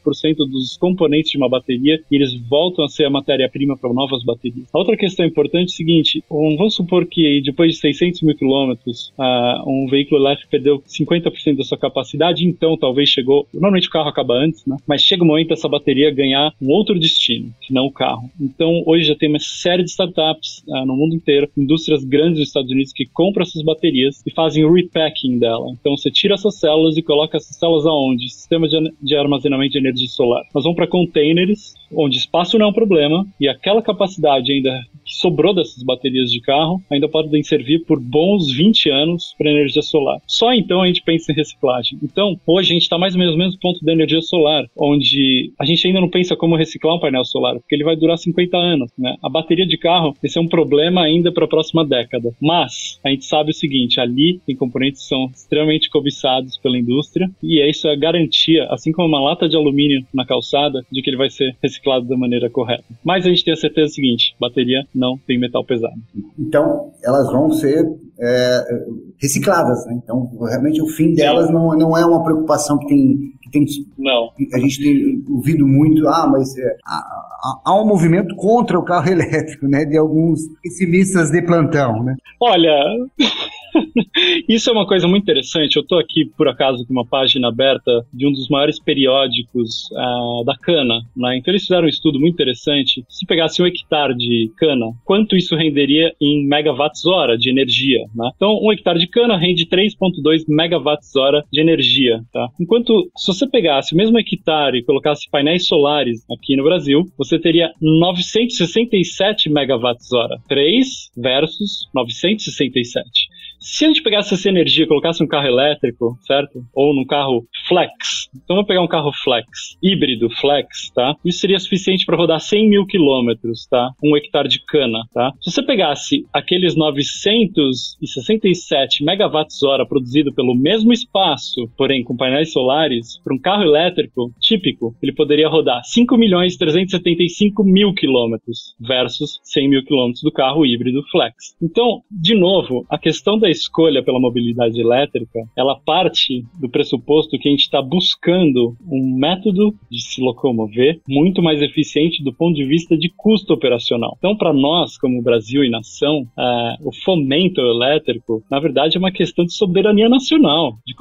dos componentes de uma bateria e eles voltam a ser a matéria-prima para novas baterias. A outra questão importante é o seguinte, vamos supor que depois de 600 mil quilômetros, uh, um veículo elétrico perdeu 50% da sua capacidade, então talvez chegou, normalmente o carro acaba antes, né? Mas chega o momento dessa bateria ganhar um outro destino, que não o carro. Então, hoje já tem uma série de startups uh, no mundo inteiro, indústrias grandes dos Estados Unidos que compram essas baterias e fazem repacking dela. Então, você tira essas células e coloca essas células aonde? Sistema de, de armazenamento de energia solar. Nós vamos para containers, onde espaço não é um problema e aquela capacidade ainda que sobrou dessas baterias de carro ainda podem servir por bons 20 anos para energia solar. Só então a gente pensa em reciclagem. Então, hoje a gente está mais ou menos no mesmo ponto da energia solar, onde a gente ainda não pensa como reciclar um painel solar, porque ele vai durar 50 anos. Né? A bateria de carro, esse é um problema ainda para a próxima década. Mas a gente sabe o seguinte: ali tem componentes que são extremamente cobiçados pela indústria e isso é garantia, assim como uma lata de alumínio na calçada, de que ele vai ser reciclado da maneira correta. Mas a gente tem a certeza seguinte: bateria não tem metal pesado. Então, elas vão ser é, recicladas, né? Então, realmente o fim delas não, não é uma preocupação que tem, tem. Não. A gente tem ouvido muito, ah, mas é, há, há, um movimento contra o carro elétrico, né? De alguns pessimistas de plantão, né? Olha. Isso é uma coisa muito interessante. Eu estou aqui, por acaso, com uma página aberta de um dos maiores periódicos uh, da cana. Né? Então, eles fizeram um estudo muito interessante. Se pegasse um hectare de cana, quanto isso renderia em megawatts-hora de energia? Né? Então, um hectare de cana rende 3,2 megawatts-hora de energia. Tá? Enquanto, se você pegasse o mesmo hectare e colocasse painéis solares aqui no Brasil, você teria 967 megawatts-hora. 3 versus 967. Se a gente pegasse essa energia e colocasse um carro elétrico, certo? Ou num carro flex, então vamos pegar um carro flex, híbrido flex, tá? Isso seria suficiente para rodar 100 mil quilômetros, tá? Um hectare de cana, tá? Se você pegasse aqueles 967 megawatts-hora produzido pelo mesmo espaço, porém com painéis solares, para um carro elétrico típico, ele poderia rodar 5 milhões 375 mil quilômetros versus 100 mil quilômetros do carro híbrido flex. Então, de novo, a questão da toda escolha pela mobilidade elétrica, ela parte do pressuposto que a gente está buscando um método de se locomover muito mais eficiente do ponto de vista de custo operacional. Então, para nós, como Brasil e nação, uh, o fomento elétrico, na verdade, é uma questão de soberania nacional, de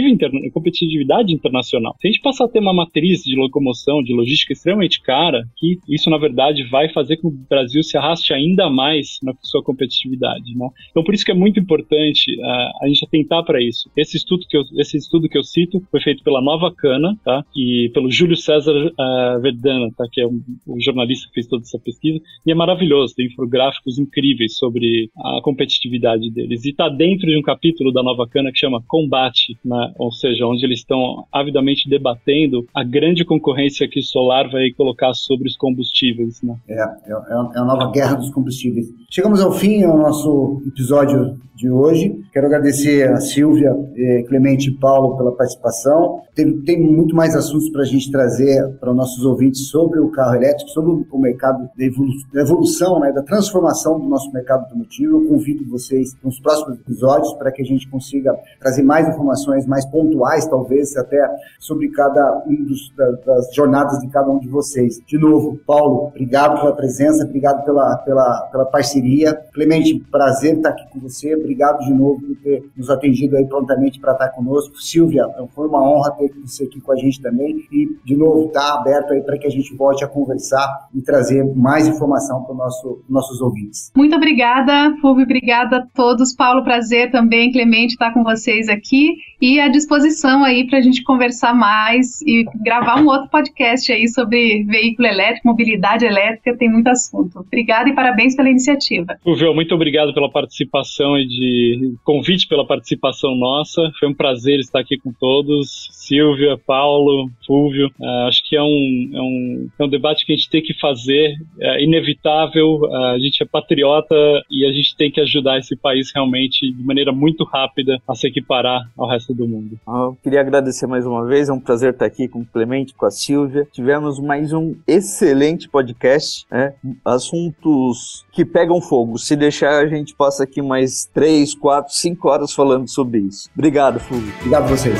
interna competitividade internacional. Se a gente passar a ter uma matriz de locomoção, de logística extremamente cara, que isso, na verdade, vai fazer com que o Brasil se arraste ainda mais na sua competitividade. Né? Então, por isso que é muito importante importante uh, a gente atentar para isso. Esse estudo, que eu, esse estudo que eu cito foi feito pela Nova Cana, tá? E pelo Júlio César uh, Verdana, tá? Que é um, o jornalista que fez toda essa pesquisa. E é maravilhoso, tem infográficos incríveis sobre a competitividade deles. E está dentro de um capítulo da Nova Cana que chama Combate, né? ou seja, onde eles estão avidamente debatendo a grande concorrência que o solar vai colocar sobre os combustíveis. Né? É, é, é a nova guerra dos combustíveis. Chegamos ao fim, ao nosso episódio de hoje hoje. Quero agradecer a Silvia, eh, Clemente e Paulo pela participação. Tem, tem muito mais assuntos para a gente trazer para os nossos ouvintes sobre o carro elétrico, sobre o mercado da evolução, né, da transformação do nosso mercado automotivo. Eu convido vocês nos próximos episódios para que a gente consiga trazer mais informações mais pontuais, talvez até sobre cada um dos, das jornadas de cada um de vocês. De novo, Paulo, obrigado pela presença, obrigado pela, pela, pela parceria. Clemente, prazer estar aqui com você. Obrigado de novo por ter nos atendido aí prontamente para estar conosco. Silvia, foi uma honra ter você aqui com a gente também. E, de novo, está aberto aí para que a gente volte a conversar e trazer mais informação para os nosso, nossos ouvintes. Muito obrigada, Fulvio. Obrigada a todos. Paulo, prazer também, Clemente, estar com vocês aqui e à disposição aí para a gente conversar mais e gravar um outro podcast aí sobre veículo elétrico, mobilidade elétrica, tem muito assunto. Obrigada e parabéns pela iniciativa. Fulvio, muito obrigado pela participação e de convite pela participação nossa. Foi um prazer estar aqui com todos. Silvia, Paulo, Fulvio. Uh, acho que é um, é, um, é um debate que a gente tem que fazer, é inevitável. Uh, a gente é patriota e a gente tem que ajudar esse país realmente de maneira muito rápida a se equiparar ao resto do mundo. Eu queria agradecer mais uma vez, é um prazer estar aqui com o Clemente, com a Silvia. Tivemos mais um excelente podcast, né? assuntos que pegam fogo. Se deixar, a gente passa aqui mais 3, 4, 5 horas falando sobre isso. Obrigado, Fulvio. Obrigado a vocês.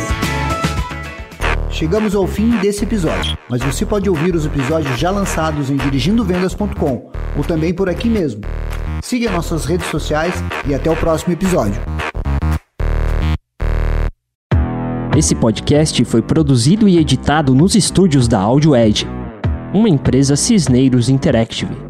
Chegamos ao fim desse episódio, mas você pode ouvir os episódios já lançados em dirigindovendas.com ou também por aqui mesmo. Siga nossas redes sociais e até o próximo episódio. Esse podcast foi produzido e editado nos estúdios da Audio Edge, uma empresa Cisneiros Interactive.